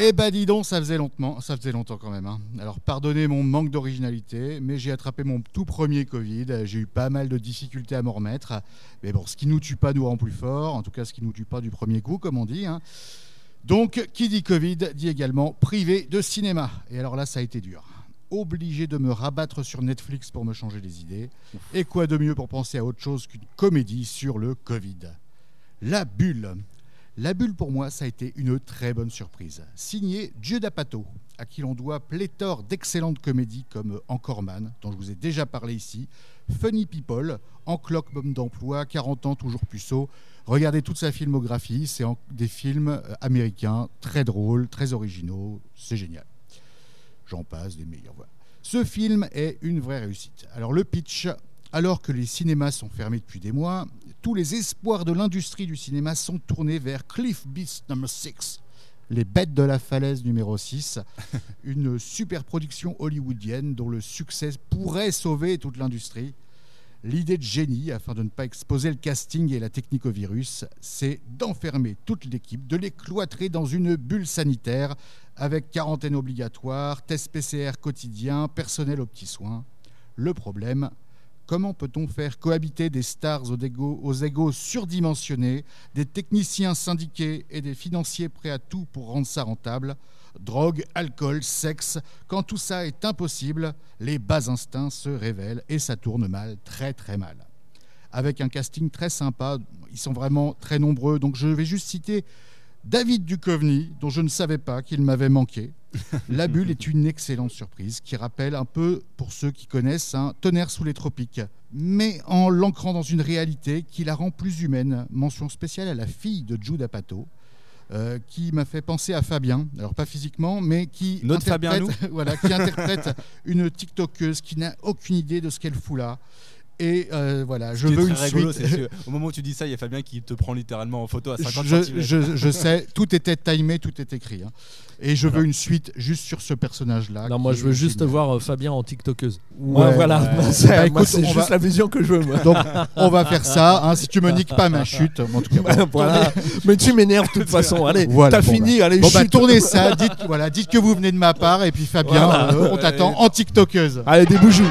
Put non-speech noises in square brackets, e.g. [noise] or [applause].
Eh ben dis donc, ça faisait longtemps, ça faisait longtemps quand même. hein. Alors pardonnez mon manque d'originalité, mais j'ai attrapé mon tout premier Covid. J'ai eu pas mal de difficultés à m'en remettre. Mais bon, ce qui nous tue pas nous rend plus fort. En tout cas, ce qui nous tue pas du premier coup, comme on dit. hein. Donc, qui dit Covid dit également privé de cinéma. Et alors là, ça a été dur. Obligé de me rabattre sur Netflix pour me changer les idées. Et quoi de mieux pour penser à autre chose qu'une comédie sur le Covid? La Bulle. La Bulle, pour moi, ça a été une très bonne surprise. Signé Dieu d'Apato, à qui l'on doit pléthore d'excellentes comédies comme Encore Man, dont je vous ai déjà parlé ici, Funny People, Encloque Bombe d'emploi, 40 ans toujours puceau. Regardez toute sa filmographie, c'est en- des films euh, américains très drôles, très originaux, c'est génial. J'en passe des meilleurs. Voilà. Ce film est une vraie réussite. Alors le pitch, alors que les cinémas sont fermés depuis des mois, tous les espoirs de l'industrie du cinéma sont tournés vers Cliff Beast Number 6, Les Bêtes de la Falaise numéro 6, [laughs] une super production hollywoodienne dont le succès pourrait sauver toute l'industrie. L'idée de génie, afin de ne pas exposer le casting et la technique au virus, c'est d'enfermer toute l'équipe, de les cloîtrer dans une bulle sanitaire avec quarantaine obligatoire, test PCR quotidien, personnel aux petits soins. Le problème, comment peut-on faire cohabiter des stars aux égos, aux égos surdimensionnés, des techniciens syndiqués et des financiers prêts à tout pour rendre ça rentable? Drogue, alcool, sexe, quand tout ça est impossible, les bas instincts se révèlent et ça tourne mal, très très mal. Avec un casting très sympa, ils sont vraiment très nombreux, donc je vais juste citer David Duchovny, dont je ne savais pas qu'il m'avait manqué. [laughs] La Bulle est une excellente surprise qui rappelle un peu, pour ceux qui connaissent, un tonnerre sous les tropiques, mais en l'ancrant dans une réalité qui la rend plus humaine. Mention spéciale à la fille de Jude Apatow. euh, qui m'a fait penser à Fabien, alors pas physiquement, mais qui Notre Fabien à interprète, [laughs] voilà, qui interprète une TikTokeuse qui n'a aucune idée de ce qu'elle fout là. Et euh, voilà, je veux une rigolo, suite. que [laughs] au moment où tu dis ça, il y a Fabien qui te prend littéralement en photo à 50 Je, je- je sais, tout était timé, tout est écrit. hein. Et je veux une suite juste sur ce personnage-là. Non, moi je veux juste génial. voir euh, Fabien en TikTokeuse. Ouais, Ouais, voilà, ouais. [laughs] C'est Bah, juste va- la vision que je veux. moi. Donc, on va faire ça. hein, si tu me niques pas ma chute, en tout cas. [laughs] bon, voilà. Mais tu m'énerves de toute façon. Allez, Voilà, t'as bon, fini. bah. Allez, Bon, bah, chute. tournez ça. Dites, voilà, dites que vous venez de ma part. Et puis Fabien, Voilà. euh, on t'attend en TikTokeuse. Allez, des bougies.